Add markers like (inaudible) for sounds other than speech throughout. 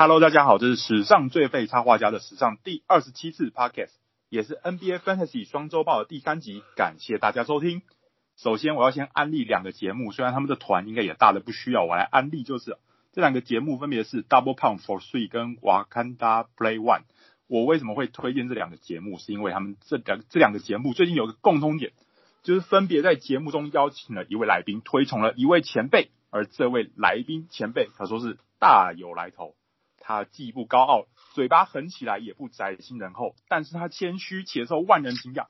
Hello，大家好，这是史上最废插画家的史上第二十七次 Podcast，也是 NBA Fantasy 双周报的第三集，感谢大家收听。首先，我要先安利两个节目，虽然他们的团应该也大的不需要我来安利，就是这两个节目分别是 Double Pound for Three 跟 Wakanda Play One。我为什么会推荐这两个节目？是因为他们这两这两个节目最近有个共通点，就是分别在节目中邀请了一位来宾，推崇了一位前辈，而这位来宾前辈可说是大有来头。他既不高傲，嘴巴狠起来也不宅心仁厚，但是他谦虚且受万人敬仰。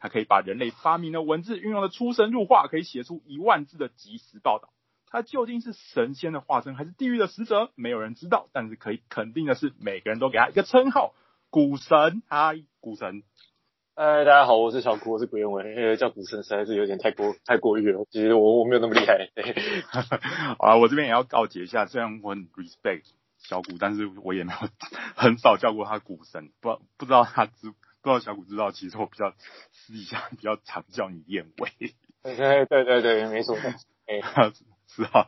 他可以把人类发明的文字运用的出神入化，可以写出一万字的即时报道。他究竟是神仙的化身，还是地狱的使者？没有人知道。但是可以肯定的是，每个人都给他一个称号——股神。嗨，股神！哎，大家好，我是小股，我是古谚文。呃叫股神实在是有点太过太过誉了。其实我我没有那么厉害。(laughs) 啊，我这边也要告诫一下，虽然我很 respect。小谷，但是我也没有很少叫过他股神，不不知道他知不知道小谷知道，其实我比较私底下比较常叫你燕尾。对对对对，没错。哎，(laughs) 是啊，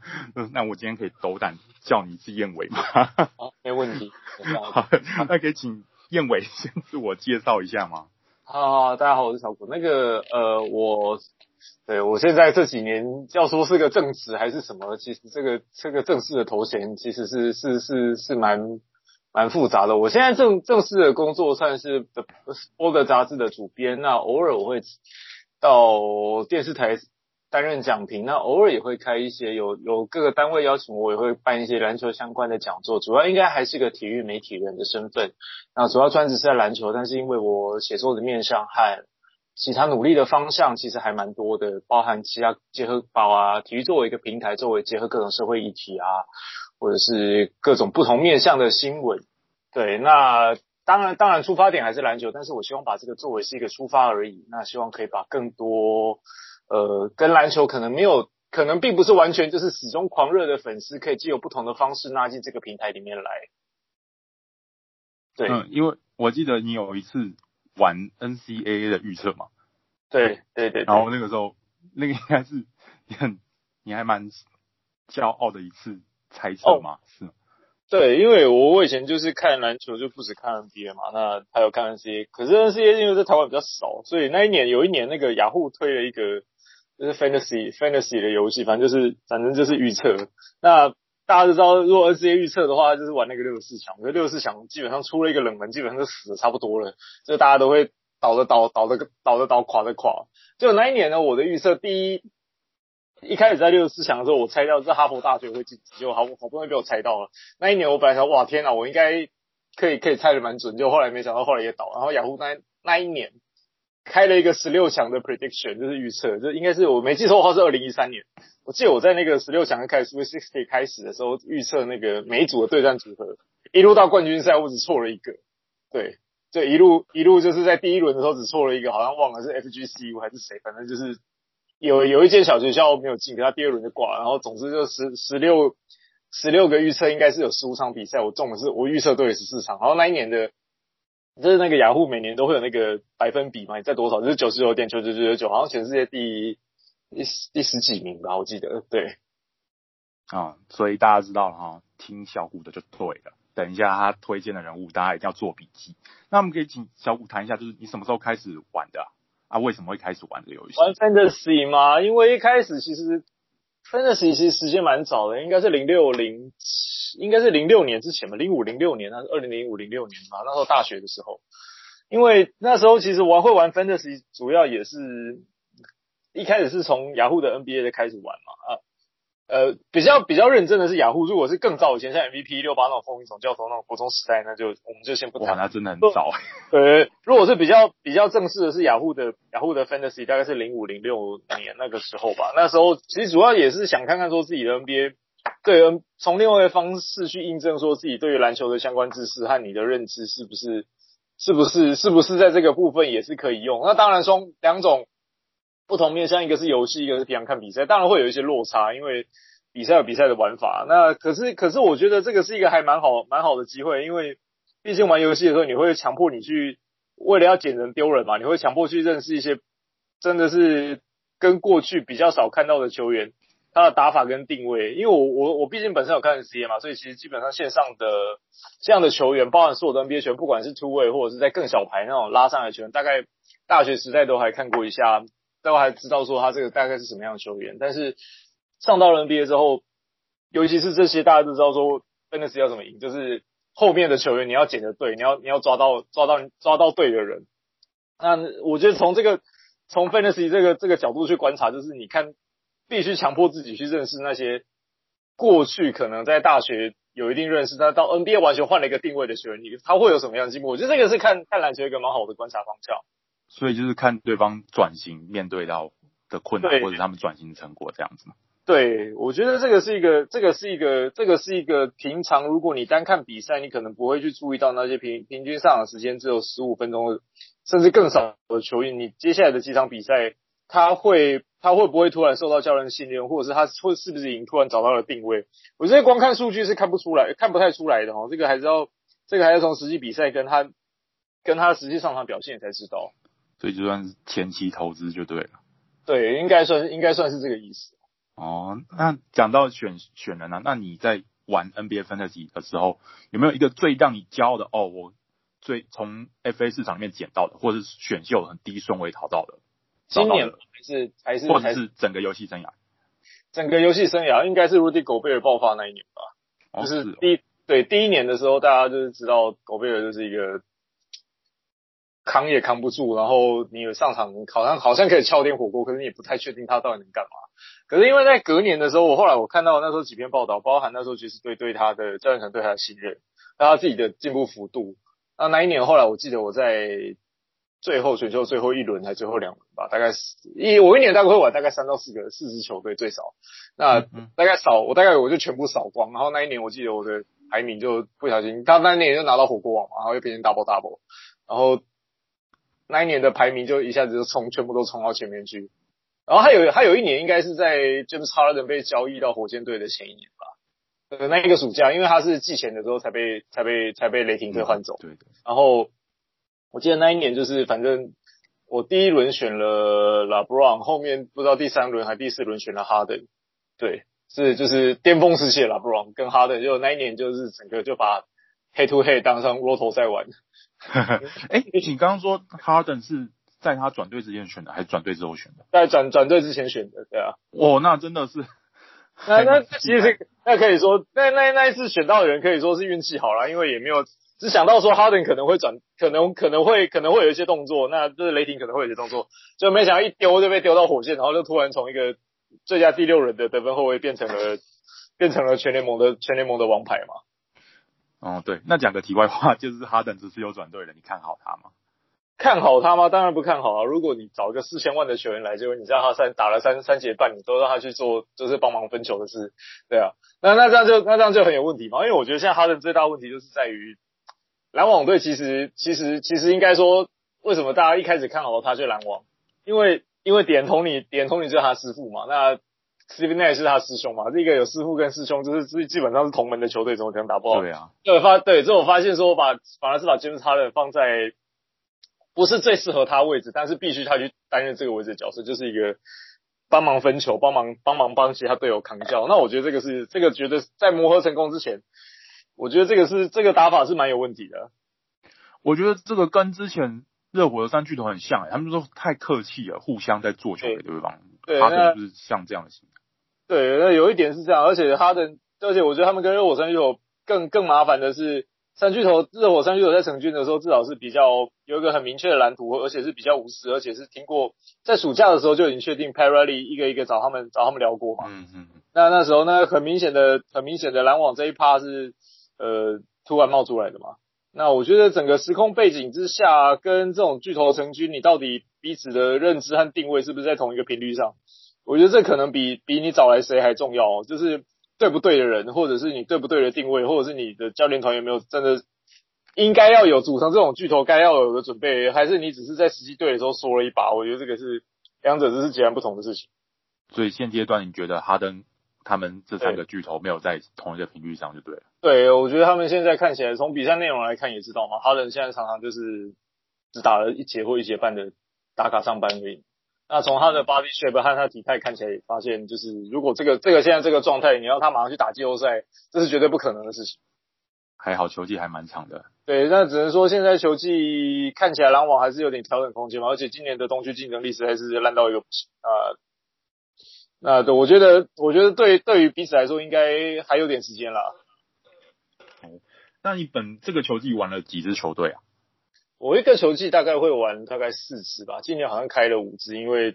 那我今天可以斗胆叫你一次燕尾吗？(laughs) 好，没问题。(laughs) 好，那可以请燕尾先自我介绍一下吗？好，大家好，我是小谷。那个呃，我。对，我现在这几年要说是个正职还是什么，其实这个这个正式的头衔其实是是是是蛮蛮复杂的。我现在正正式的工作算是 The Sport 杂志的主编，那偶尔我会到电视台担任讲评，那偶尔也会开一些有有各个单位邀请我，也会办一些篮球相关的讲座。主要应该还是个体育媒体人的身份，那主要专职是在篮球，但是因为我写作的面向和其他努力的方向其实还蛮多的，包含其他结合宝啊，体育作为一个平台，作为结合各种社会议题啊，或者是各种不同面向的新闻。对，那当然当然出发点还是篮球，但是我希望把这个作为是一个出发而已。那希望可以把更多呃跟篮球可能没有，可能并不是完全就是始终狂热的粉丝，可以借由不同的方式纳进这个平台里面来。对，嗯，因为我记得你有一次。玩 NCAA 的预测嘛？对对对，然后那个时候，那个应该是你很你还蛮骄傲的一次猜测嘛？哦、是吗？对，因为我我以前就是看篮球，就不止看 NBA 嘛，那还有看 NCAA，可是 NCAA 因为在台湾比较少，所以那一年有一年那个雅虎推了一个就是 Fantasy Fantasy 的游戏，反正就是反正就是预测那。大家都知道，如果 N C A 预测的话，就是玩那个六十四强。我觉得六十四强基本上出了一个冷门，基本上就死的差不多了，就大家都会倒的倒，倒的倒的倒，垮的垮。就那一年呢，我的预测第一，一开始在六十四强的时候，我猜到是哈佛大学会晋级，就好好不容易被我猜到了。那一年我本来想，哇天啊，我应该可以可以猜的蛮准，就后来没想到后来也倒。然后雅虎那那一年开了一个十六强的 prediction，就是预测，就应该是我没记错的话是二零一三年。我记得我在那个十六强开始，Week Sixty 开始的时候预测那个每一组的对战组合，一路到冠军赛我只错了一个，对，就一路一路就是在第一轮的时候只错了一个，好像忘了是 FGCU 还是谁，反正就是有有一间小学校没有进，可他第二轮就挂了，然后总之就十十六十六个预测应该是有十五场比赛，我中的是我预测对了十四场，然后那一年的就是那个雅虎每年都会有那个百分比嘛，你在多少就是九十九点九九九九九，好像全世界第一。第十第十几名吧，我记得对。啊、嗯，所以大家知道了哈，听小虎的就对了。等一下他推荐的人物，大家一定要做笔记。那我们可以请小虎谈一下，就是你什么时候开始玩的啊？啊为什么会开始玩这个游戏？玩 Fantasy 吗？因为一开始其实 Fantasy 其实时间蛮早的，应该是零六零，应该是零六年之前吧，零五零六年还是二零零五零六年嘛？那时候大学的时候，因为那时候其实我会玩 Fantasy，主要也是。一开始是从雅虎的 NBA 的开始玩嘛，啊，呃，比较比较认真的是雅虎。如果是更早以前，像 MVP 六八那种风云总教头那种国中时代，那就我们就先不谈。那真的很早。呃，如果是比较比较正式的是雅虎的雅虎的 Fantasy，大概是零五零六年那个时候吧。那时候其实主要也是想看看说自己的 NBA 对从另外一个方式去印证说自己对于篮球的相关知识和你的认知是不是是不是是不是在这个部分也是可以用。那当然说两种。不同面向，一个是游戏，一个是平常看比赛，当然会有一些落差，因为比赛有比赛的玩法。那可是，可是我觉得这个是一个还蛮好、蛮好的机会，因为毕竟玩游戏的时候，你会强迫你去为了要捡人丢人嘛，你会强迫去认识一些真的是跟过去比较少看到的球员，他的打法跟定位，因为我我我毕竟本身有看 CBA 嘛，所以其实基本上线上的这样的球员，包含所有的 NBA 球员，不管是 two way 或者是在更小牌那种拉上来的球员，大概大学时代都还看过一下，都还知道说他这个大概是什么样的球员。但是上到了 NBA 之后，尤其是这些大家都知道说 Fantasy 要怎么赢，就是后面的球员你要捡的对，你要你要抓到抓到抓到对的人。那我觉得从这个从 Fantasy 这个这个角度去观察，就是你看。必须强迫自己去认识那些过去可能在大学有一定认识，但到 NBA 完全换了一个定位的球员，你他会有什么样的进步？我觉得这个是看看篮球一个蛮好的观察方向。所以就是看对方转型面对到的困难，或者他们转型成果这样子。对，我觉得这个是一个，这个是一个，这个是一个平常如果你单看比赛，你可能不会去注意到那些平平均上场时间只有十五分钟，甚至更少的球员，你接下来的几场比赛。他会他会不会突然受到教练信任，或者是他会是不是已经突然找到了定位？我觉得光看数据是看不出来，看不太出来的哦。这个还是要这个还是从实际比赛跟他跟他实际上场表现才知道。所以就算是前期投资就对了。对，应该算应该算是这个意思。哦，那讲到选选人啊，那你在玩 NBA Fantasy 的时候，有没有一个最让你骄傲的？哦，我最从 FA 市场里面捡到的，或者是选秀很低顺位淘到的？今年还是还是或者是整个游戏生涯，整个游戏生涯应该是 Rudy Gobert 爆发那一年吧？哦、就是第是对第一年的时候，大家就是知道 Gobert 就是一个扛也扛不住，然后你有上场好像好像可以敲点火锅，可是你也不太确定他到底能干嘛。可是因为在隔年的时候，我后来我看到那时候几篇报道，包含那时候爵士队对他的教练团对他的信任，还有他自己的进步幅度。那那一年后来我记得我在。最后选秀最后一轮还最后两轮吧，大概是一我一年大概会玩大概三到四个四支球队最少，那大概扫我大概我就全部扫光，然后那一年我记得我的排名就不小心，他那一年就拿到火锅王嘛，然后又变成 double double，然后那一年的排名就一下子就冲全部都冲到前面去，然后还有还有一年应该是在 James Harden 被交易到火箭队的前一年吧，呃那一个暑假，因为他是季前的时候才被才被才被雷霆队换走，对的，然后。我记得那一年就是，反正我第一轮选了 LeBron，后面不知道第三轮还第四轮选了 Harden，对，是就是巅峰时期的 LeBron 跟 Harden，就那一年就是整个就把 Head to Head 当上 Roto 在玩。(laughs) 哎、欸，你刚刚说 Harden 是在他转队之前选的，还是转队之后选的？在转转队之前选的，对啊。哦，那真的是，(laughs) 那那其实那可以说，那那那一次选到的人可以说是运气好了，因为也没有。只想到说哈登可能会转，可能可能会可能会有一些动作，那这是雷霆可能会有一些动作，就没想到一丢就被丢到火箭，然后就突然从一个最佳第六人的得分后卫变成了变成了全联盟的全联盟的王牌嘛。哦，对，那讲个题外话，就是哈登这次又转队了，你看好他吗？看好他吗？当然不看好啊！如果你找一个四千万的球员来，结果你知道他三打了三三节半，你都让他去做就是帮忙分球的事，对啊，那那这样就那这样就很有问题嘛，因为我觉得现在哈登最大问题就是在于。篮网队其实其实其实应该说，为什么大家一开始看好他去篮网？因为因为点同你点同你就是他师傅嘛，那 Steve Nash 是他师兄嘛，这个有师傅跟师兄，就是基基本上是同门的球队，怎么可能打不好？对啊，对发对，这我发现说我把反而是把 James Harden 放在不是最适合他位置，但是必须他去担任这个位置的角色，就是一个帮忙分球、帮忙帮忙帮其他队友扛教。那我觉得这个是这个觉得在磨合成功之前。我觉得这个是这个打法是蛮有问题的。我觉得这个跟之前热火的三巨头很像，他们说太客气了，互相在做球给对方。对，哈登就是像这样的型。对，那有一点是这样，而且哈登，而且我觉得他们跟热火三巨头更更麻烦的是，三巨头热火三巨头在成军的时候，至少是比较有一个很明确的蓝图，而且是比较无私，而且是听过在暑假的时候就已经确定 Pat Riley 一个一个找他们找他们聊过嘛。嗯嗯。那那时候呢，很明显的很明显的篮网这一趴是。呃，突然冒出来的嘛？那我觉得整个时空背景之下，跟这种巨头成军，你到底彼此的认知和定位是不是在同一个频率上？我觉得这可能比比你找来谁还重要哦。就是对不对的人，或者是你对不对的定位，或者是你的教练团有没有真的应该要有组成这种巨头该要有的准备，还是你只是在实际对的时候说了一把？我觉得这个是两者这是截然不同的事情。所以现阶段你觉得哈登？他们这三个巨头没有在同一个频率上，就对了。对，我觉得他们现在看起来，从比赛内容来看也知道嘛，哈登现在常常就是只打了一节或一节半的打卡上班而已。那从他的 body shape 和他体态看起来，也发现就是如果这个这个现在这个状态，你要他马上去打季后赛，这是绝对不可能的事情。还好球技还蛮长的。对，那只能说现在球技看起来篮网还是有点调整空间嘛，而且今年的东区竞争力实在是烂到一个不行啊。那对，我觉得我觉得对对于彼此来说，应该还有点时间啦。哦，那你本这个球季玩了几支球队啊？我一个球季大概会玩大概四支吧，今年好像开了五支，因为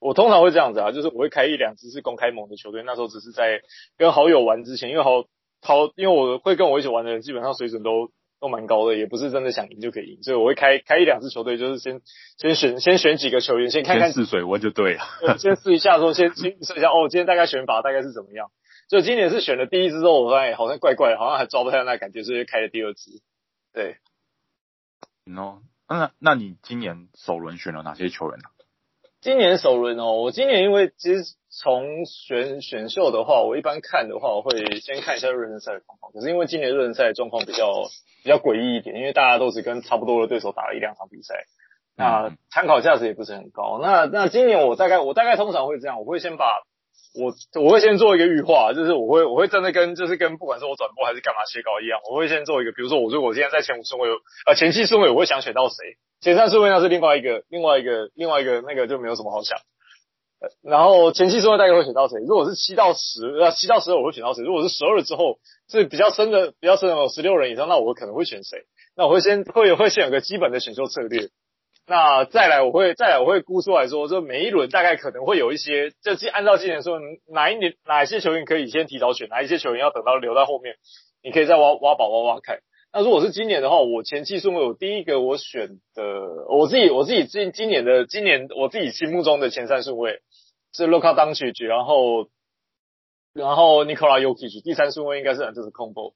我通常会这样子啊，就是我会开一两支是公开盟的球队，那时候只是在跟好友玩之前，因为好好，因为我会跟我一起玩的人基本上水准都都蛮高的，也不是真的想赢就可以赢，所以我会开开一两支球队，就是先先选先选几个球员，先看看试水温就对了，先试一下说 (laughs) 先先试一下哦，今天大概选法大概是怎么样，所以今年是选了第一支之后，我发现好像怪怪的，好像还抓不太到那感觉，所以开了第二支，对。no，那那你今年首轮选了哪些球员呢？今年首轮哦，我今年因为其实从选选秀的话，我一般看的话，我会先看一下热身赛的状况。可是因为今年热身赛的状况比较比较诡异一点，因为大家都只跟差不多的对手打了一两场比赛，那参考价值也不是很高。那那今年我大概我大概通常会这样，我会先把。我我会先做一个预化，就是我会我会真的跟就是跟不管是我转播还是干嘛写稿一样，我会先做一个，比如说我如果我现在在前五顺位，呃前七顺位我会想选到谁，前三顺位那是另外一个另外一个另外一个那个就没有什么好想。然后前七顺位大概会选到谁？如果是七到十，呃七到十二我会选到谁？如果是十二之后是比较深的比较深的十六人以上，那我可能会选谁？那我会先会会先有个基本的选秀策略。那再来，我会再来，我会估出来说，这每一轮大概可能会有一些，就按照今年说，哪一年哪一些球员可以先提早选，哪一些球员要等到留在后面，你可以再挖挖宝挖挖看。那如果是今年的话，我前期顺位，我第一个我选的，我自己我自己今今年的今年我自己心目中的前三顺位是 Luka d o n c i 然后然后 Nikola Jokic，第三顺位应该是就是 Combo。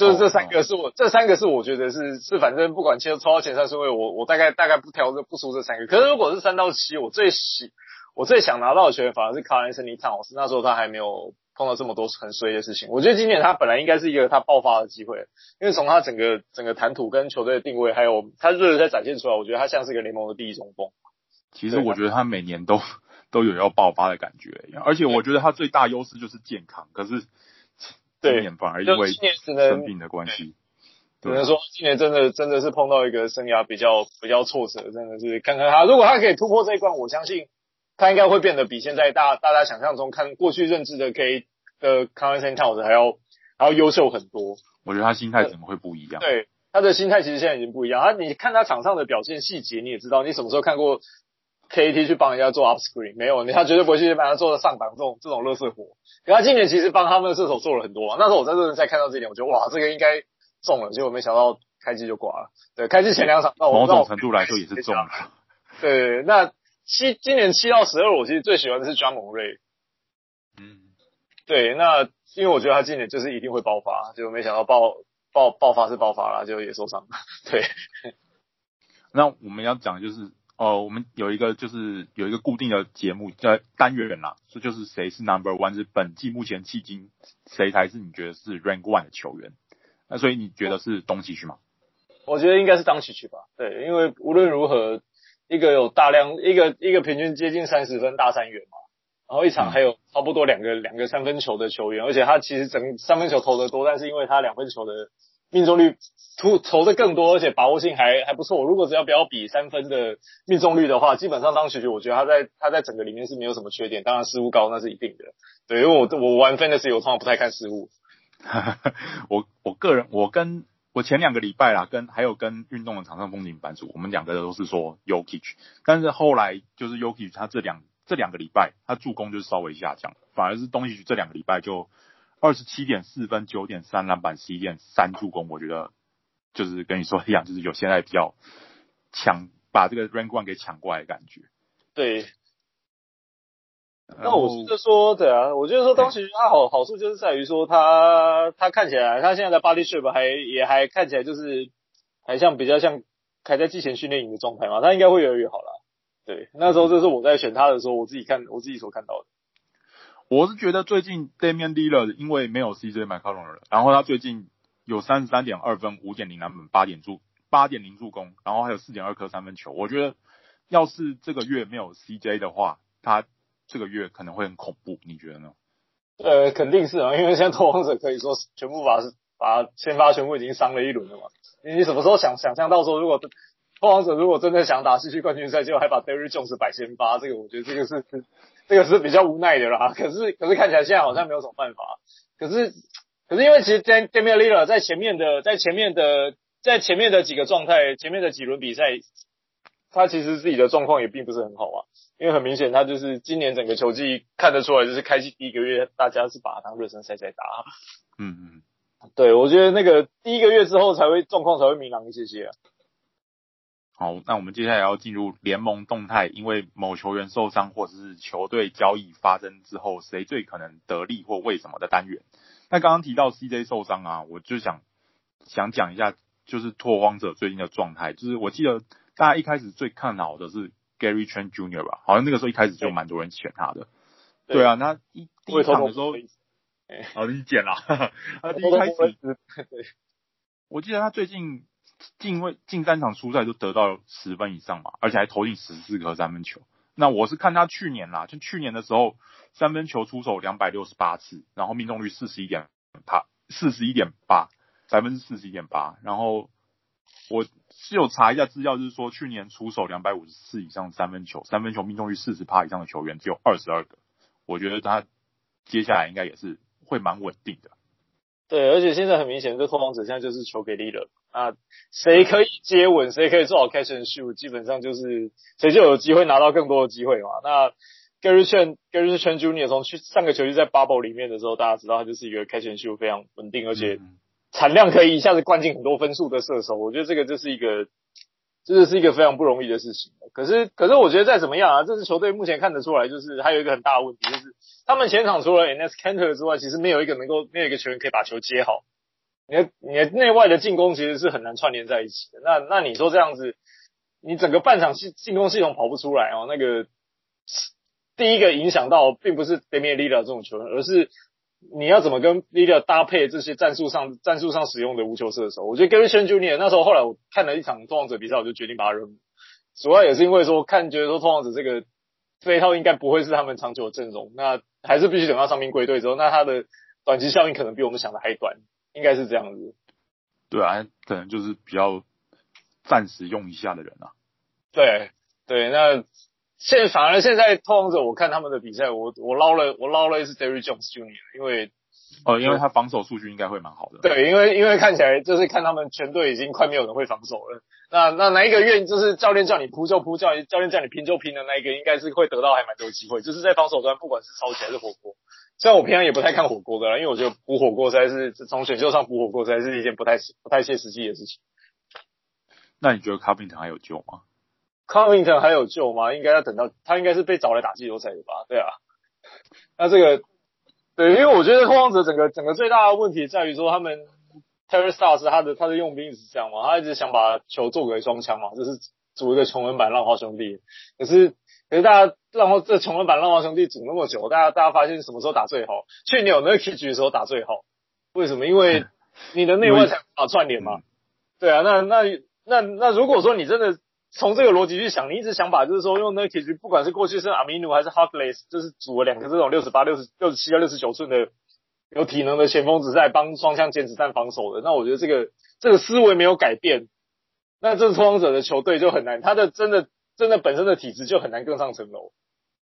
就是这三个是我，这三个是我觉得是是反正不管抽抽到前三顺位，我我大概大概不挑这不输这三个。可是如果是三到七，我最喜我最想拿到的球员反而是 Karl-Anthony Towns，那时候他还没有碰到这么多很衰的事情。我觉得今年他本来应该是一个他爆发的机会，因为从他整个整个谈吐跟球队的定位，还有他热在展现出来，我觉得他像是一个联盟的第一中锋。其实我觉得他每年都都有要爆发的感觉，而且我觉得他最大优势就是健康，可是。今年反而因为生病的关系，只能说今年真的真的是碰到一个生涯比较比较挫折，真的是看看他，如果他可以突破这一关，我相信他应该会变得比现在大大家想象中看过去认知的 K 的 Karl-Anthony Towns 还要还要优秀很多。我觉得他心态怎么会不一样？对，他的心态其实现在已经不一样。他你看他场上的表现细节，你也知道，你什么时候看过？KAT 去帮人家做 up screen 没有，他绝对不会去帮他做上档这种这种乐色活。可他今年其实帮他们的射手做了很多，啊，那时候我在热身赛看到这一点，我觉得哇，这个应该中了，结果没想到开机就挂了。对，开机前两场，那我某种程度来说也是中了。(laughs) 对，那七今年七到十二，我其实最喜欢的是 Ja Morant。嗯，对，那因为我觉得他今年就是一定会爆发，结果没想到爆爆爆发是爆发了，就也受伤了。(laughs) 对，那我们要讲就是。哦，我们有一个就是有一个固定的节目叫单元人啦，这就是谁是 Number One，是本季目前迄今谁才是你觉得是 Rank One 的球员？那所以你觉得是东契区吗？我觉得应该是东契奇吧，对，因为无论如何，一个有大量一个一个平均接近三十分大三元嘛，然后一场还有差不多两个两个三分球的球员，而且他其实整三分球投的多，但是因为他两分球的。命中率突投的更多，而且把握性还还不错。如果只要不要比三分的命中率的话，基本上当时我觉得他在他在整个里面是没有什么缺点。当然失误高那是一定的，对，因为我我玩 fantasy 我通常不太看失误。(laughs) 我我个人我跟我前两个礼拜啦，跟还有跟运动的场上风景版主，我们两个都是说 Jokic，但是后来就是 Jokic 他这两这两个礼拜他助攻就是稍微下降，反而是东契奇这两个礼拜就。二十七点四分，九点三篮板，十一点三助攻，我觉得就是跟你说一样，就是有现在比较抢，把这个 rank one 给抢过来的感觉。对。那我觉得说，对啊，我觉得说当时他好好处就是在于说他他看起来他现在的 body shape 还也还看起来就是还像比较像还在季前训练营的状态嘛，他应该会越来越好了。对，那时候这是我在选他的时候，我自己看我自己所看到的。我是觉得最近 Damian l i l l a r 因为没有 CJ McCollum 了，然后他最近有三十三点二分，五点零篮板，八点助八点零助攻，然后还有四点二颗三分球。我觉得要是这个月没有 CJ 的话，他这个月可能会很恐怖，你觉得呢？呃，肯定是啊，因为现在拓荒者可以说全部把把先发全部已经伤了一轮了嘛。你什么时候想想象到说，如果拓王者如果真的想打西区冠军赛，就还把 Derry Jones 摆先发，这个我觉得这个是这个是比较无奈的啦。可是可是看起来现在好像没有什么办法。可是可是因为其实 Damian Lillard 在前面的在前面的在前面的几个状态，前面的几轮比赛，他其实自己的状况也并不是很好啊。因为很明显，他就是今年整个球季看得出来，就是开季第一个月，大家是把他当热身赛在打。嗯嗯，对，我觉得那个第一个月之后才会状况才会明朗一些些啊。好，那我们接下来要进入联盟动态，因为某球员受伤或者是球队交易发生之后，谁最可能得利或为什么的单元。那刚刚提到 CJ 受伤啊，我就想想讲一下，就是拓荒者最近的状态，就是我记得大家一开始最看好的是。Gary Trent Jr. 吧，好像那个时候一开始就蛮多人选他的。对，对啊，那一第一场的时候，哦，你捡了。(laughs) 他第一开始，对，我记得他最近近位近三场出赛都得到十分以上嘛，而且还投进十四颗三分球。那我是看他去年啦，就去年的时候，三分球出手两百六十八次，然后命中率四十一点八，四十一点八，百分之四十一点八，然后。我是有查一下资料，就是说去年出手两百五十次以上三分球，三分球命中率四十趴以上的球员只有二十二个。我觉得他接下来应该也是会蛮稳定的。对，而且现在很明显，这拓荒者现在就是球给力了啊，谁可以接稳，谁可以做好 catch and shoot，基本上就是谁就有机会拿到更多的机会嘛。那 Gary Trent Gary Trent Jr. 从去上个球季在 Bubble 里面的时候，大家知道他就是一个 catch and shoot 非常稳定，而且、嗯。产量可以一下子灌进很多分数的射手，我觉得这个就是一个，真的是一个非常不容易的事情。可是，可是我觉得再怎么样啊，这支球队目前看得出来，就是还有一个很大的问题，就是他们前场除了 Enes Canter 之外，其实没有一个能够，没有一个球员可以把球接好。你的你的内外的进攻其实是很难串联在一起的。那那你说这样子，你整个半场进进攻系统跑不出来哦。那个第一个影响到并不是 Damian l i l l a 这种球员，而是。你要怎么跟 Lillard 搭配这些战术上战术上使用的无球射手？我觉得 Gary Trent Jr. 那时候后来我看了一场拓荒者比赛，我就决定把他扔。主要也是因为说看觉得说拓荒者这个这一套应该不会是他们长久的阵容，那还是必须等到伤兵归队之后，那他的短期效应可能比我们想的还短，应该是这样子。对啊，可能就是比较暂时用一下的人啊。对对，那。现反而现在拓荒者，我看他们的比赛，我我捞了我捞了一次 Derrick Jones Jr.，因为哦，因为他防守数据应该会蛮好的。对，因为因为看起来就是看他们全队已经快没有人会防守了。那那哪一个愿意就是教练叫你扑就扑，教练教练叫你拼就拼的那一个，应该是会得到还蛮多机会。就是在防守端，不管是超级还是火锅。虽然我平常也不太看火锅的啦，因为我觉得补火锅实在是从选秀上补火锅实在是一件不太不太切实际的事情。那你觉得 Covington 还有救吗？Covington 还有救吗？应该要等到他应该是被找来打季后赛的吧？对啊。那这个对，因为我觉得拓荒者整个整个最大的问题在于说，他们 Terrence Stotts 他的他的用兵是这样嘛，他一直想把球做给双枪嘛，就是组一个穷人版浪花兄弟。可是可是大家浪花这穷人版浪花兄弟组那么久，大家大家发现什么时候打最好？去年有那个 Nurkic 的时候打最好。为什么？因为 (laughs) 你的内外才无法串联嘛。对啊，那那那那如果说你真的。从这个逻辑去想，你一直想把就是说用那个铁局，不管是过去是阿米努还是 Harkless，就是组了两个这种六十八、六十六十七到六十九寸的有体能的前锋，只在帮双向捡子弹防守的。那我觉得这个这个思维没有改变，那这拓荒者的球队就很难，他的真的真的本身的体质就很难更上层楼。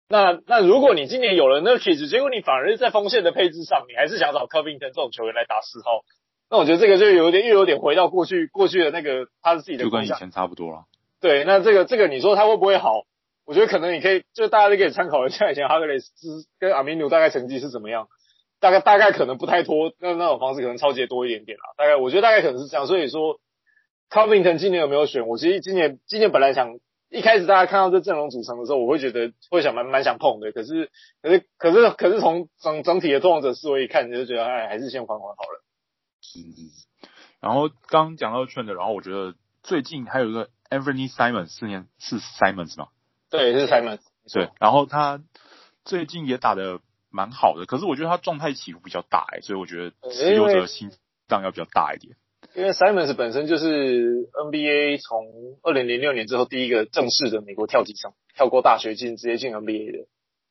那那如果你今年有了那个体质，结果你反而是在锋线的配置上，你还是想找 Covington 这种球员来打四号，那我觉得这个就有点又有点回到过去过去的那个他是自己的，就跟以前差不多了。对，那这个这个你说他会不会好？我觉得可能你可以，就大家都可以参考一下以前哈格雷斯跟阿米努大概成绩是怎么样，大概大概可能不太拖，那那种方式可能超级多一点点啦。大概我觉得大概可能是这样。所以说，Covington 今年有没有选？我其实今年今年本来想一开始大家看到这阵容组成的时候，我会觉得会想蛮蛮想碰的。可是可是可是可是从整整体的拓荒者思维一看，你就觉得哎，还是先缓缓好了。嗯嗯。然后刚讲到 Trent 的，然后我觉得最近还有一个。Anthony Simons 四年是 Simons 吗？对，是 Simons。对，然后他最近也打得蛮好的，可是我觉得他状态起伏比较大哎，所以我觉得持有者心脏要比较大一点。因为 Simons 本身就是 NBA 从二零零六年之后第一个正式的美国跳级生，跳过大学进直接进 NBA 的，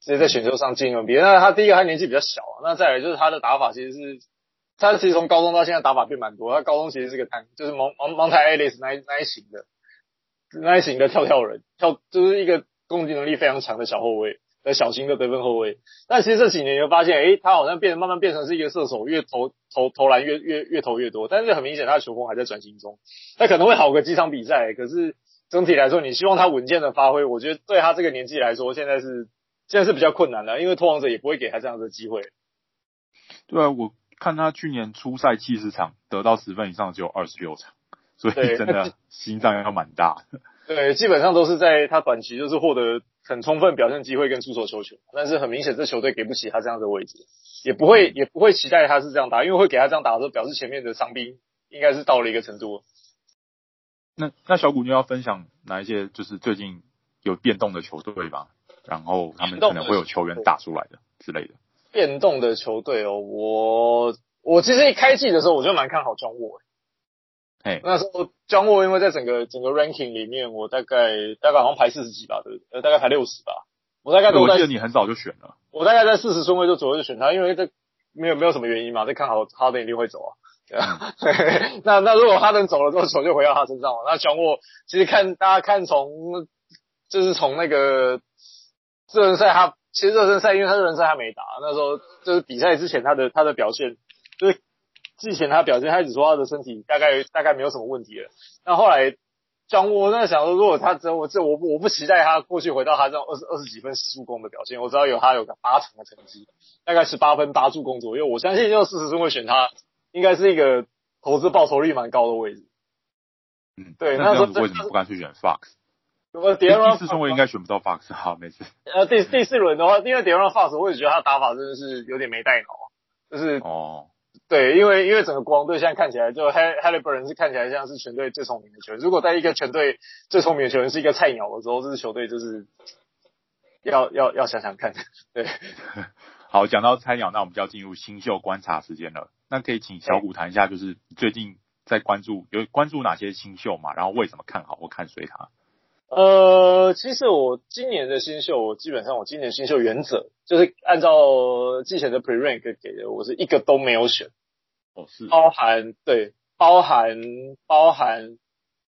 直接在选秀上进 NBA。那他第一个他年纪比较小，啊那再来就是他的打法其实是，他其实从高中到现在打法变蛮多。他高中其实是个单，就是蒙蒙蒙台 Ellis 那那一型的，那一型的跳跳人，跳就是一个攻击能力非常强的小后卫。小型的得分后卫，但其实这几年你会发现，诶，他好像变慢慢变成是一个射手，越投投投篮越越越投越多。但是很明显，他的球风还在转型中。他可能会好个几场比赛，可是整体来说，你希望他稳健的发挥，我觉得对他这个年纪来说，现在是现在是比较困难的，因为拓荒者也不会给他这样的机会。对啊，我看他去年初赛七十场，得到十分以上只有二十六场，所以真的 (laughs) 心脏要蛮大。对，基本上都是在他短期就是获得很充分表现机会跟出手球权，但是很明显这球队给不起他这样的位置，也不会也不会期待他是这样打，因为会给他这样打的时候，表示前面的伤兵应该是到了一个程度。那那小谷你要分享哪一些就是最近有变动的球队吧？然后他们可能会有球员打出来的之类的。变动的球队哦，我我其实一开季的时候我就蛮看好庄沃。Hey, 那时候，John Wall 因为在整个整个 ranking 里面，我大概大概好像排四十几吧，对，呃，大概排六十吧。我大概都在。我记得你很早就选了。我大概在四十顺位就左右就选他，因为这没有没有什么原因嘛，这看好哈登一定会走啊。对啊。(laughs) 嗯、那那如果哈登走了之后，球就回到他身上了。那 John Wall 其实看大家看从就是从那个热身赛，他其实热身赛，因为他热身赛还没打，那时候就是比赛之前他的他的表现就是。之前他表现，他一直说他的身体大概大概没有什么问题了。那后来，张我那想说，如果他只我这我我不期待他过去回到他这种二十二十几分十助攻的表现。我知道有他有个八成的成绩，大概十八分八助攻左右。我相信就四十分会选他，应该是一个投资报酬率蛮高的位置。嗯，对。那这样子为什么不敢去选 Fox？我第四顺位应该选不到 Fox，好，没事。呃，第第四轮的话，因为 De'Aaron Fox，我也觉得他打法真的是有点没带脑，就是哦。对，因为因为整个国王队现在看起来，就 Haliburton 是看起来像是全队最聪明的球员。如果在一个全队最聪明的球员是一个菜鸟的时候，这支球队就是要要要想想看。对，(laughs) 好，讲到菜鸟，那我们就要进入新秀观察时间了。那可以请小谷谈一下，就是最近在关注有关注哪些新秀嘛？然后为什么看好或看衰他？呃，其实我今年的新秀，我基本上我今年新秀原则就是按照之前的 pre rank 给的，我是一个都没有选。哦，是。包含对，包含包含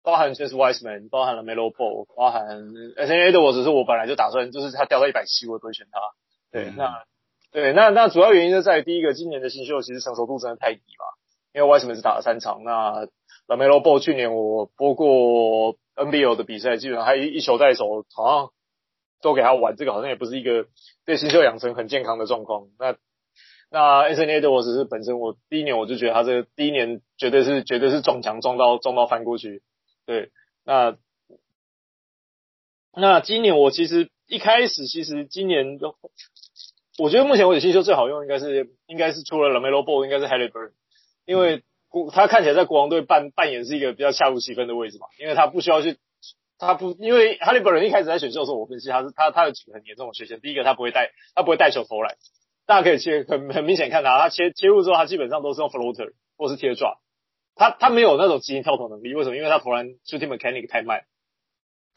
包含就是 Wiseman，包含了 Melo Ball，包含 Anthony Edwards，只是我本来就打算就是他掉到一百七，我也不会选他。对，嗯、那对那那主要原因就在于第一个，今年的新秀其实成熟度真的太低嘛，因为 Wiseman 是打了三场，那 LaMelo Ball 去年我播过。NBL 的比赛基本上他一一球带走，好像都给他玩，这个好像也不是一个对新秀养成很健康的状况。那那 NCA 的我只是本身我第一年我就觉得他这个第一年绝对是绝对是撞墙撞到撞到翻过去。对，那那今年我其实一开始其实今年都，我觉得目前为止新秀最好用应该是应该是除了 LaMelo Ball 应该是 Haliburton，因为。他看起来在国王队扮扮演是一个比较恰如其分的位置嘛，因为他不需要去，他不，因为哈利本人一开始在选秀的时候，我分析他是他他有几个很严重的缺陷。第一个，他不会带他不会带球投篮，大家可以切很很明显看到，他切切入之后，他基本上都是用 floater 或是 teardrop，他他没有那种急停跳投能力。为什么？因为他投篮 shooting mechanic 太慢。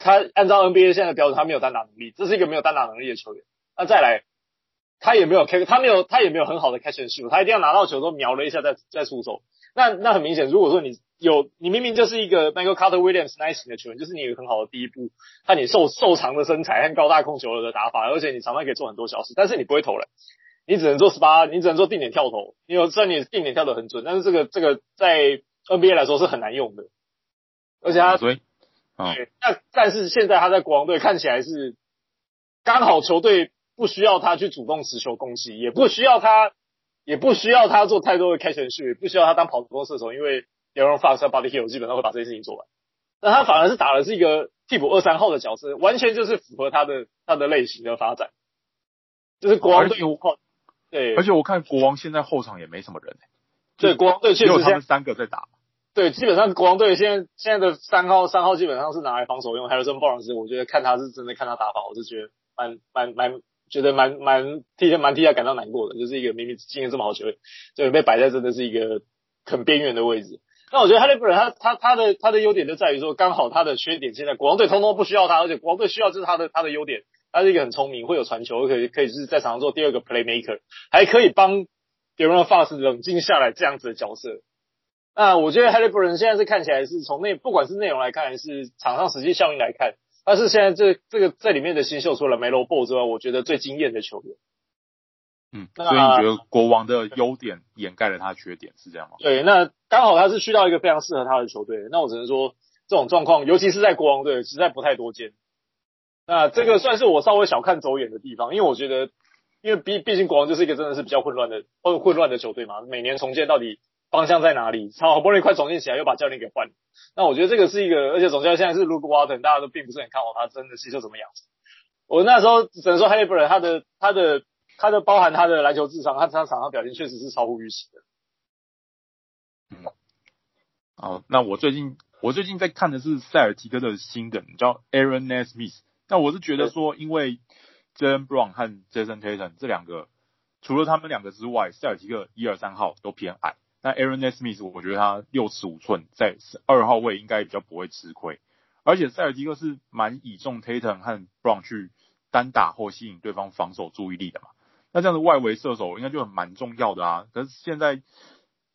他按照 NBA 现在的标准，他没有单打能力，这是一个没有单打能力的球员。那再来，他也没有 catch，他没有他也没有很好的 catch and shoot，他一定要拿到球之后瞄了一下再再出手。那那很明显，如果说你有你明明就是一个 Michael Carter Williams 那型的球员，就是你有很好的第一步，看你瘦瘦长的身材和高大控球的打法，而且你常常可以做很多小事，但是你不会投篮，你只能做十八，你只能做定点跳投。你有虽然你定点跳得很准，但是这个这个在 NBA 来说是很难用的。而且他对，那但是现在他在国王队看起来是刚好球队不需要他去主动持球攻击，也不需要他。也不需要他做太多的 and shoot，也不需要他当跑动射手，因为 De'Aaron Fox 和 Buddy Hield 基本上会把这件事情做完。那他反而是打的是一个替补二三号的角色，完全就是符合他的他的类型的发展。就是国王队，对，而且我看国王现在后场也没什么人，对，国王队确实只有他们三个在打。对，基本上国王队现在现在的三号三号基本上是拿来防守用。Harrison Barnes，我觉得看他是真的看他打法，我是觉得蛮蛮蛮。觉得蛮蛮替他蛮替他感到难过的，就是一个明明经验这么好球队，就被摆在真的是一个很边缘的位置。那我觉得 Haliburton 他他他的他的优点就在于说，刚好他的缺点现在国王队通通不需要他，而且国王队需要就是他的他的优点，他是一个很聪明，会有传球，可以可以是在场上做第二个 playmaker，还可以帮 De'Aaron Fox 冷静下来这样子的角色。那我觉得 Haliburton 现在是看起来是从内不管是内容来看，还是场上实际效应来看，他是现在这这个这里面的新秀，除了 Melo Ball 之外，我觉得最惊艳的球员。嗯，所以你觉得国王的优点掩盖了他的缺点是这样吗？对，那刚好他是去到一个非常适合他的球队，那我只能说这种状况，尤其是在国王队，实在不太多见。那这个算是我稍微小看走眼的地方，因为我觉得，因为毕毕竟国王就是一个真的是比较混乱的混混乱的球队嘛，每年重建到底方向在哪里？好不容易快重建起来，又把教练给换了。那我觉得这个是一个，而且总教练现在是 Luke Walton，大家都并不是很看好他真的新秀怎么样。我那时候只能说 Haliburton 他的他的。他的包含他的篮球智商，他他场上表现确实是超乎预期的。嗯，好，那我最近我最近在看的是塞尔提克的新人，叫 Aaron Nesmith。那我是觉得说，因为 Jaylen Brown 和 Jason Tatum 这两个，除了他们两个之外，塞尔提克一二三号都偏矮。那 Aaron Smith，我觉得他六尺五寸，在二号位应该比较不会吃亏。而且塞尔吉克是蛮倚重 Tatum 和 Brown 去单打或吸引对方防守注意力的嘛。那这样的外围射手应该就很蛮重要的啊，可是现在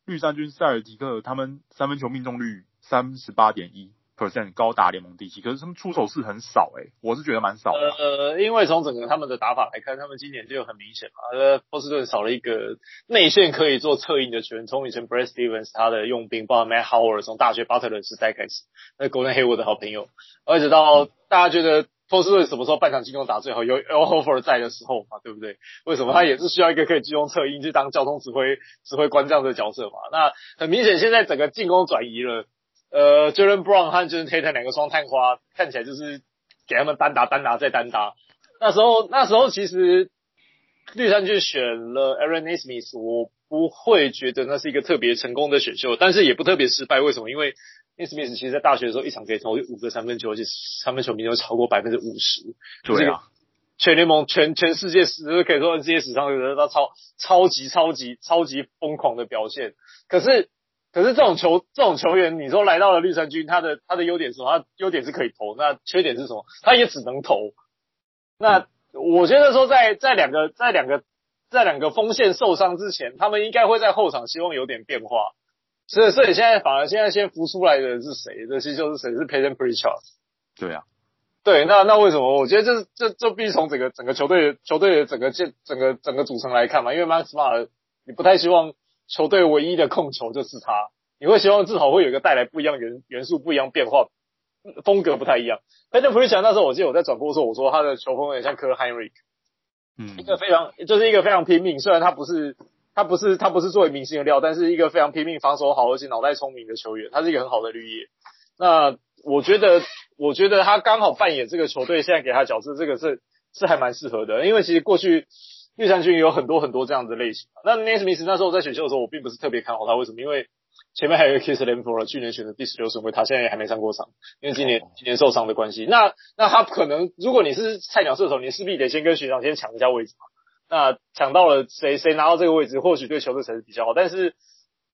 绿衫军塞尔吉克他们三分球命中率三十八点一 percent，高达联盟第七，可是他们出手是很少诶、我是觉得蛮少的。呃，因为从整个他们的打法来看，他们今年就很明显嘛，呃，波士顿少了一个内线可以做策应的球员，从以前 Brad Stevens 他的用兵，包括 Matt Howard 从大学巴特勒时代开始，那 Gordon Hayward 的好朋友，而且到大家觉得。波士顿什么时候半场进攻打最好？有 Al Horford 在的时候嘛，对不对？为什么他也是需要一个可以集中策应去当交通指挥指挥官这样的角色嘛？那很明显，现在整个进攻转移了。呃，Jaylen Brown 和 Jason Tatum 两个双探花，看起来就是给他们单打单打再单打。那时候那时候其实绿衫军选了 Aaron Nesmith，我不会觉得那是一个特别成功的选秀，但是也不特别失败。为什么？因为 Nesmith 其实，在大学的时候，一场可以投五个三分球，而且三分球命中超过百分之五十。对啊，全联盟、全全世界史，可以说世界史上有得到超超级超级超级疯狂的表现。可是，可是这种球这种球员，你说来到了绿衫军，他的他的优点是什么？他优点是可以投，那缺点是什么？他也只能投。那我觉得说在，在在两个在两个在两个锋线受伤之前，他们应该会在后场希望有点变化。所以，所以现在反而现在先浮出来的是谁？这些就是谁？是 Payton Pritchard。对啊，对，那那为什么？我觉得这这这必须从整个整个球队球队的整个建整个整个组成来看嘛。因为 Smart，你不太希望球队唯一的控球就是他，你会希望至少会有一个带来不一样元元素、不一样变化，风格不太一样。Payton Pritchard 那时候我记得我在转播的时候，我说他的球风有点像 Kirk Hinrich，嗯，一个非常就是一个非常拼命，虽然他不是。他不是他不是作为明星的料，但是一个非常拼命、防守好而且脑袋聪明的球员，他是一个很好的绿叶。那我觉得，我觉得他刚好扮演这个球队现在给他角色，这个是是还蛮适合的。因为其实过去绿衫军也有很多很多这样的类型。那 Nesmith 那时候在选秀的时候，我并不是特别看好他，为什么？因为前面还有一个 Keith Lamb，去年选的第十六顺位，他现在也还没上过场，因为今年今年受伤的关系。那那他可能，如果你是菜鸟射手，你势必得先跟学长先抢一下位置嘛。那抢到了谁谁拿到这个位置，或许对球队才是比较好。但是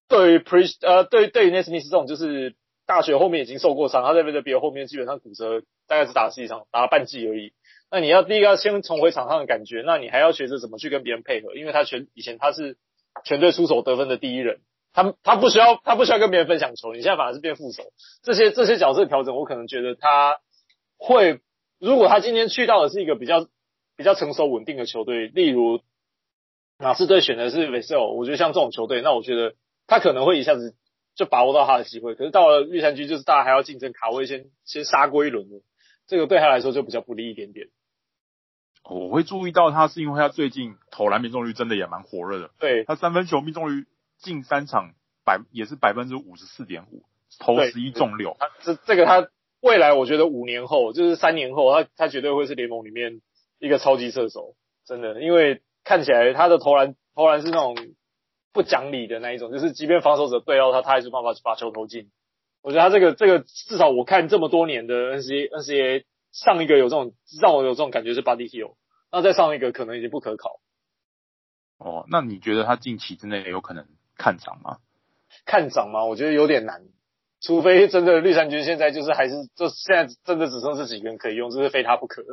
对于 Pre 呃对对于 Nesmith 这种就是大学后面已经受过伤，他在 VWBL 后面基本上骨折，大概只打了十几场，打了半季而已。那你要第一个要先重回场上的感觉，那你还要学着怎么去跟别人配合，因为他全以前他是全队出手得分的第一人，他他不需要他不需要跟别人分享球，你现在反而是变副手。这些这些角色调整，我可能觉得他会，如果他今天去到的是一个比较。比较成熟稳定的球队，例如马刺队选的是 Vessel 我觉得像这种球队，那我觉得他可能会一下子就把握到他的机会。可是到了绿衫军，就是大家还要竞争卡位，先先杀过一轮的，这个对他来说就比较不利一点点。我会注意到他是因为他最近投篮命中率真的也蛮火热的，对，他三分球命中率近三场百也是百分之五十四点五，投十一中六。他这这个他未来我觉得五年后就是三年后，他他绝对会是联盟里面。一个超级射手，真的，因为看起来他的投篮投篮是那种不讲理的那一种，就是即便防守者对到他，他还是办法把球投进。我觉得他这个这个至少我看这么多年的 NCAA NCAA 上一个有这种让我有这种感觉是 Buddy Hield，那再上一个可能已经不可考。哦，那你觉得他近期之内有可能看涨吗？看涨吗？我觉得有点难，除非真的绿衫军现在就是还是就现在真的只剩这几个人可以用，就是非他不可。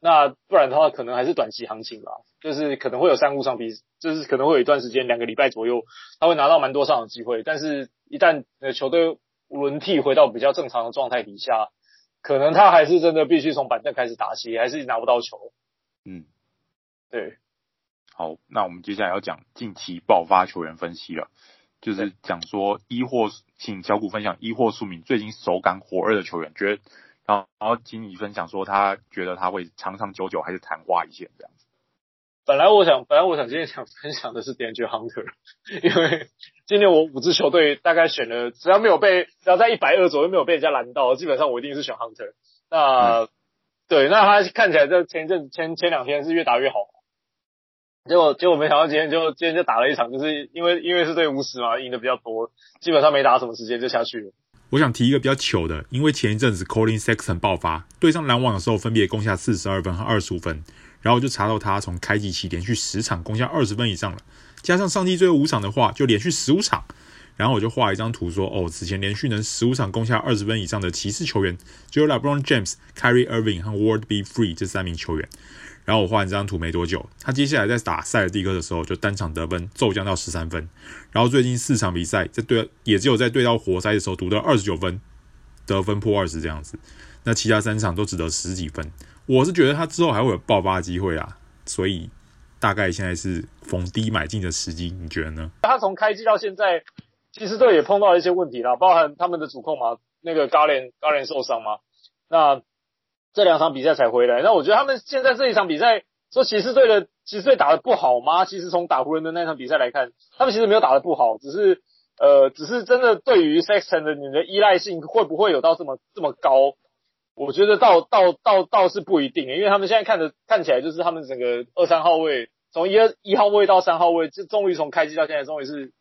那不然的话，可能还是短期行情吧，就是可能会有三五场比，就是可能会有一段时间两个礼拜左右，他会拿到蛮多上的机会。但是，一旦呃球队轮替回到比较正常的状态底下，可能他还是真的必须从板凳开始打起，还是拿不到球。嗯，对。好，那我们接下来要讲近期爆发球员分析了，就是讲说一或请小谷分享一或数名最近手感火热的球员，觉得然后然后请你分享说他觉得他会长长久久还是昙花一现这样子。本来我想本来我想今天想分享的是 DeAndre Hunter，(laughs) 因为今天我五支球队大概选了，只要没有被只要在一百二左右没有被人家拦到，基本上我一定是选 Hunter。那、嗯、对，那他看起来在前一阵前前两天是越打越好。结果结果没想到今天就今天就打了一场，就是因为因为是对巫师嘛，赢的比较多，基本上没打什么时间就下去了。我想提一个比较糗的，因为前一阵子 Collin Sexton 爆发，对上篮网的时候分别攻下四十二分和二十五分，然后我就查到他从开季起连续十场攻下二十分以上了，加上上季最后五场的话，就连续十五场。然后我就画一张图说，哦，此前连续能十五场攻下二十分以上的骑士球员，只有 LeBron James、Kyrie Irving 和 Ward B. Free 这三名球员。然后我画完这张图没多久，他接下来在打塞尔蒂克的时候，就单场得分骤降到十三分。然后最近四场比赛，在对也只有在对到活塞的时候独得二十九分，得分破二十这样子。那其他三场都只得十几分。我是觉得他之后还会有爆发机会啊，所以大概现在是逢低买进的时机，你觉得呢？他从开季到现在，其实队也碰到一些问题啦，包含他们的主控嘛，那个 Garland Garland 受伤嘛，那。这两场比赛才回来，那我觉得他们现在这一场比赛，说骑士队的骑士队打得不好吗？其实从打湖人的那场比赛来看，他们其实没有打得不好，只是呃，只是真的对于 Sexton 的你的依赖性会不会有到这么这么高？我觉得倒倒倒倒是不一定，因为他们现在看着看起来就是他们整个二三号位，从一二一号位到三号位，就终于从开机到现在终于是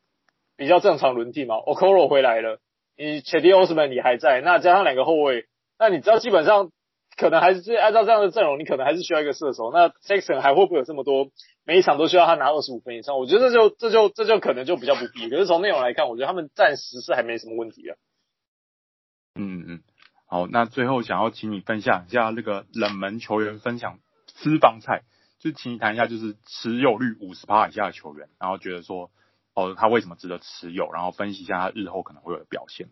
比较正常轮替嘛。Okoro 回来了，你 c h e d i Osman 你还在，那加上两个后卫，那你知道基本上。可能还是按照这样的阵容，你可能还是需要一个射手。那 Sexton 还会不会有这么多？每一场都需要他拿二十五分以上？我觉得这就这就这就可能就比较不必。可是从内容来看，我觉得他们暂时是还没什么问题啊。嗯嗯，好，那最后想要请你分享一下那个冷门球员分享私房菜，就请你谈一下，就是持有率五十趴以下的球员，然后觉得说哦他为什么值得持有，然后分析一下他日后可能会有的表现。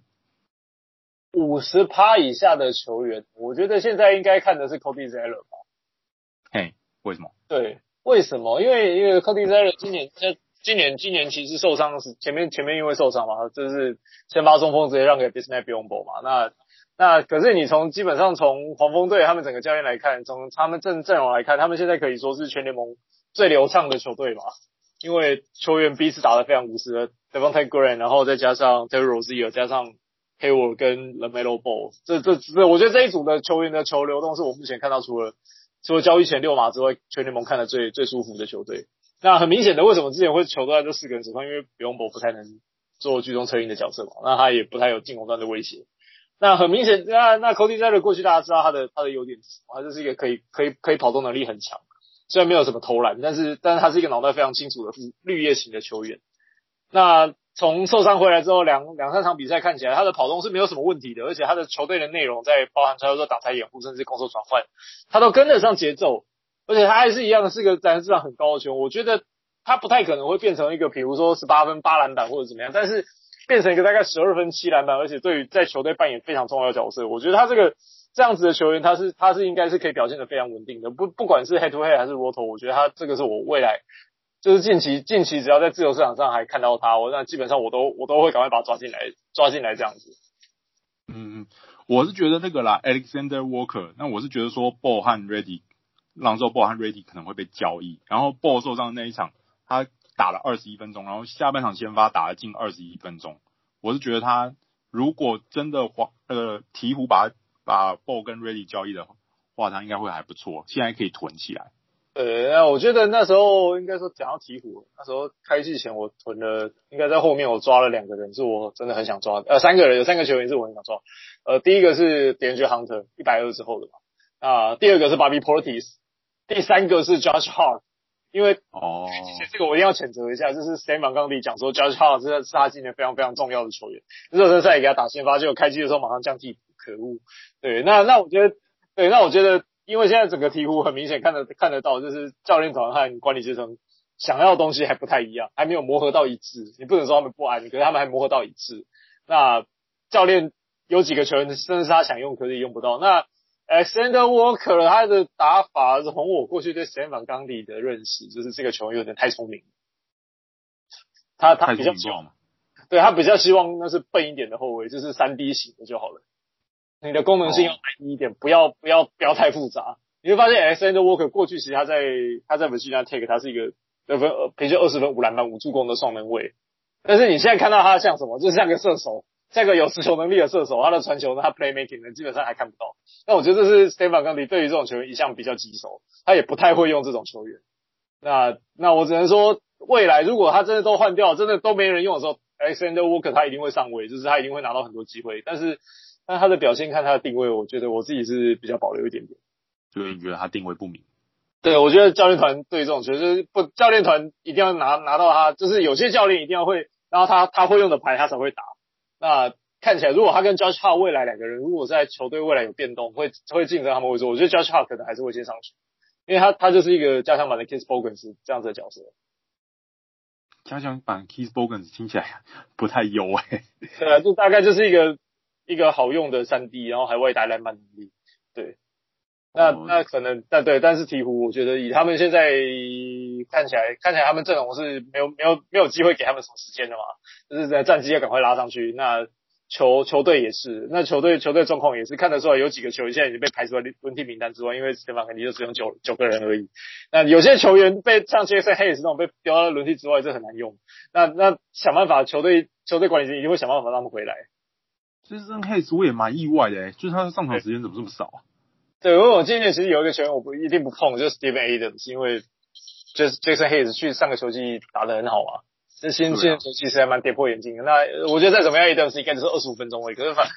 五十趴以下的球员，我觉得现在应该看的是 Kobe Zeller 吧。嘿，为什么？对，为什么？因为因为 Kobe Zeller 今年在今年今年其实受伤是前面前面因为受伤嘛，就是先发中锋直接让给 Bismack Biyombo 嘛。那那可是你从基本上从黄蜂队他们整个教练来看，从他们阵阵容来看，他们现在可以说是全联盟最流畅的球队吧。因为球员彼此打得非常无私的，Devonte' Graham，然后再加上 Terry Rozier，加上。Hayward 跟 LaMelo Ball，这这这，我觉得这一组的球员的球流动是我目前看到除了除了交易前六码之外，全联盟看的最最舒服的球队。那很明显的，为什么之前会球都在这四个人手上？因为 Biyombo 不太能做居中策应的角色嘛，那他也不太有进攻端的威胁。那很明显，那那 Cody Zeller 过去大家知道他的他的优点是什么？他就是一个可以可以可以跑动能力很强，虽然没有什么投篮，但是 (laughs) 但是他是一个脑袋非常清楚的绿叶型的球员。那从受伤回来之后，两两三场比赛看起来，他的跑动是没有什么问题的，而且他的球队的内容在包含他说挡拆掩护，甚至攻守转换，他都跟得上节奏，而且他还是一样的是个篮子上很高的球员。我觉得他不太可能会变成一个，比如说十八分八篮板或者怎么样，但是变成一个大概十二分七篮板，而且对于在球队扮演非常重要的角色。我觉得他这个这样子的球员，他是他是应该是可以表现得非常稳定的，不不管是 head to head 还是 roll 投，我觉得他这个是我未来。就是近期，近期只要在自由市场上还看到他，我那基本上我都我都会赶快把他抓进来，抓进来这样子。嗯嗯，我是觉得那个啦，Alexander Walker，那我是觉得说 Ball 和 Ready，朗佐 Ball 和 Ready 可能会被交易，然后 Ball 受伤那一场，他打了二十一分钟，然后下半场先发打了近二十一分钟，我是觉得他如果真的黄呃鹈鹕把把 Ball 跟 Ready 交易的话，他应该会还不错，现在可以囤起来。呃，我觉得那时候应该说讲到鹈鹕，那时候开季前我囤了，应该在后面我抓了两个人，是我真的很想抓，呃，三个人有三个球员是我很想抓，呃，第一个是 DeAndre Hunter 一百二之后的嘛，啊，第二个是 Bobby Portis，第三个是 Josh Hart，因为哦，这个我一定要谴责一下，就是 Stan Van Gundy 讲说 Josh Hart 是是他今年非常非常重要的球员，热身赛也给他打先发，结果开机的时候马上降替补，可恶。对，那那我觉得，对，那我觉得，因为现在整个鹈鹕很明显看得看得到，就是教练团和管理阶层想要的东西还不太一样，还没有磨合到一致。你不能说他们不安，可是他们还磨合到一致。那教练有几个球员甚至是他想用，可是也用不到。那 Alexander Walker 他的打法是从我过去对 Stan Van Gundy 的认识，就是这个球员有点太聪明。他他比较希望，对他比较希望那是笨一点的后卫，就是三 D 型的就好了。你的功能性要单一一点，不要不要不要太复杂。你会发现 Alexander Walker 过去其实他在他在 Virginia Tech 他是一个得分平均二十分五篮板五助攻的双能卫，但是你现在看到他像什么，就是像个射手。像个有持球能力的射手，他的传球呢，他 playmaking 呢，基本上还看不到。那我觉得这是 Van Gundy 对于这种球员一向比较棘手，他也不太会用这种球员。那那我只能说，未来如果他真的都换掉，真的都没人用的时候，Alexander Walker 他一定会上位，就是他一定会拿到很多机会。但是，但他的表现看他的定位，我觉得我自己是比较保留一点点。所以你觉得他定位不明？对，我觉得教练团对这种球员就是不，教练团一定要拿拿到他，就是有些教练一定要会，然后他他会用的牌，他才会打。那看起来，如果他跟 Judge Hart 未来两个人，如果在球队未来有变动，会会竞争他们位置，我觉得 Judge Hart 可能还是会先上去，因为他他就是一个加强版的 Chris Bogans 这样子的角色。加强版 Chris Bogans 听起来不太优哎、欸。对啊，就大概就是一个一个好用的三 D，然后还外带篮板能力。对，那、哦、那可能但对，但是鹈鹕，我觉得以他们现在看起来，看起来他们阵容是没有没有没有机会给他们什么时间的嘛。就是在战绩要赶快拉上去，那球球队也是，那球队球队状况也是看得出来，有几个球员现在已经被排除了轮替名单之外，因为 Stan Van Gundy 就只用九九个人而已。那有些球员被像 Jaxson Hayes 那种被丢到轮替之外，这很难用。那那想办法，球队球队管理层一定会想办法让他们回来。Jaxson Hayes 我也蛮意外的、欸，就是他的上场时间怎么这么少啊？对，因为我今年其实有一个球员我不一定不碰，就是 Steven Adams，因为就是 Jaxson Hayes 去上个球季打得很好啊。这新新的球其实还蛮跌破眼镜的。那我觉得再怎么样，Adams 应该只是二十五分钟而已。可是反，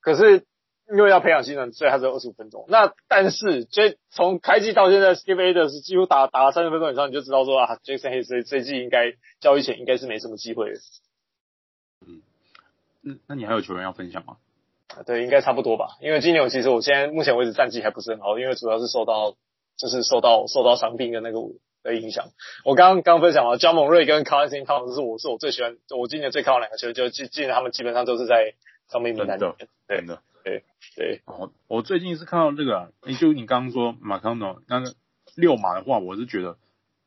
可是因为要培养新人，所以他只有二十五分钟。那但是，就从开季到现在，Steve Adams 几乎打打了三十分钟以上，你就知道说啊，Jaxson Hayes 这这季应该交易前应该是没什么机会的。嗯，那那你还有球员要分享吗？对，应该差不多吧。因为金牛其实我现在目前为止战绩还不是很好，因为主要是受到就是受到受到伤病的那个。的影响，我刚刚刚分享了，焦蒙瑞跟 Karl-Anthony Towns 是我是我最喜欢，我今年最看好两个球员，就基基本上他们基本上都是在伤病名单里面。对的，对对。哦，我最近是看到这个，哎，就你刚刚说 McConnell 那个六马的话，我是觉得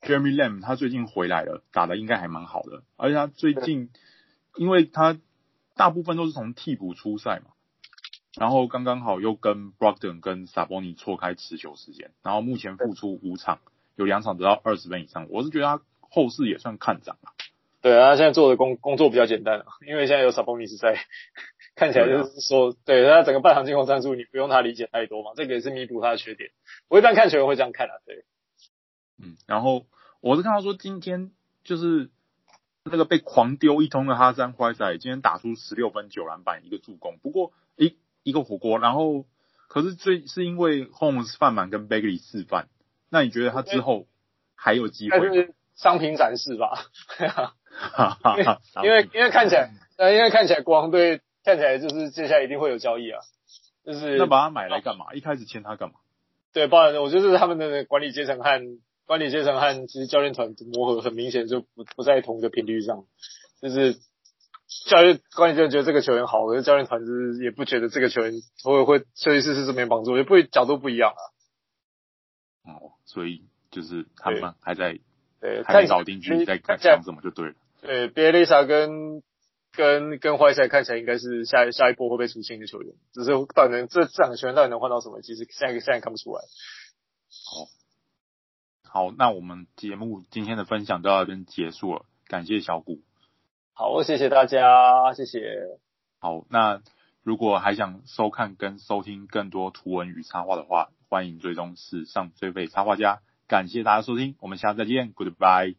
Jeremy Lamb 他最近回来了，打的应该还蛮好的，而且他最近，因为他大部分都是从替补出赛嘛，然后刚刚好又跟 Brogdon 跟 Sabonis 错开持球时间，然后目前复出五场。有两场得到二十分以上，我是觉得他后市也算看涨了。对啊，他现在做的工工作比较简单了，因为现在有 Sabonis 在，(laughs) 看起来就是说，对，对他整个半场进攻战术，你不用他理解太多嘛，这个也是弥补他的缺点。我一般看球员会这样看啊，对。嗯，然后我是看到说今天就是那个被狂丢一通的哈山怀塞，今天打出十六分九篮板一个助攻，不过一一个火锅，然后可是最是因为 Holmes 犯满跟 Bagley 四犯。那你觉得他之后还有机会？是商品展示吧，因为因为因为看起来，呃，因为看起来国王队看起来就是接下来一定会有交易啊，就是那把他买来干嘛？一开始签他干嘛？对，包含我觉得是他们的管理阶层和管理阶层和其实教练团磨合很明显就不不在同一个频率上，就是教练管理阶层觉得这个球员好，可是教练团是也不觉得这个球员会会设计师是这边帮助，也不会角度不一样啊。哦，所以就是他们还在对，还没搞定局，在想什么就对了。对，别雷萨跟跟跟怀赛看起来应该是下下一波会被出新的球员，只是到底能这这两个球员到底能换到什么，其实现在现在看不出来。哦，好，那我们节目今天的分享就到这边结束了，感谢小古。好，谢谢大家，谢谢。好，那如果还想收看跟收听更多图文与插画的话。欢迎追踪史上最废插画家，感谢大家收听，我们下次再见，Goodbye。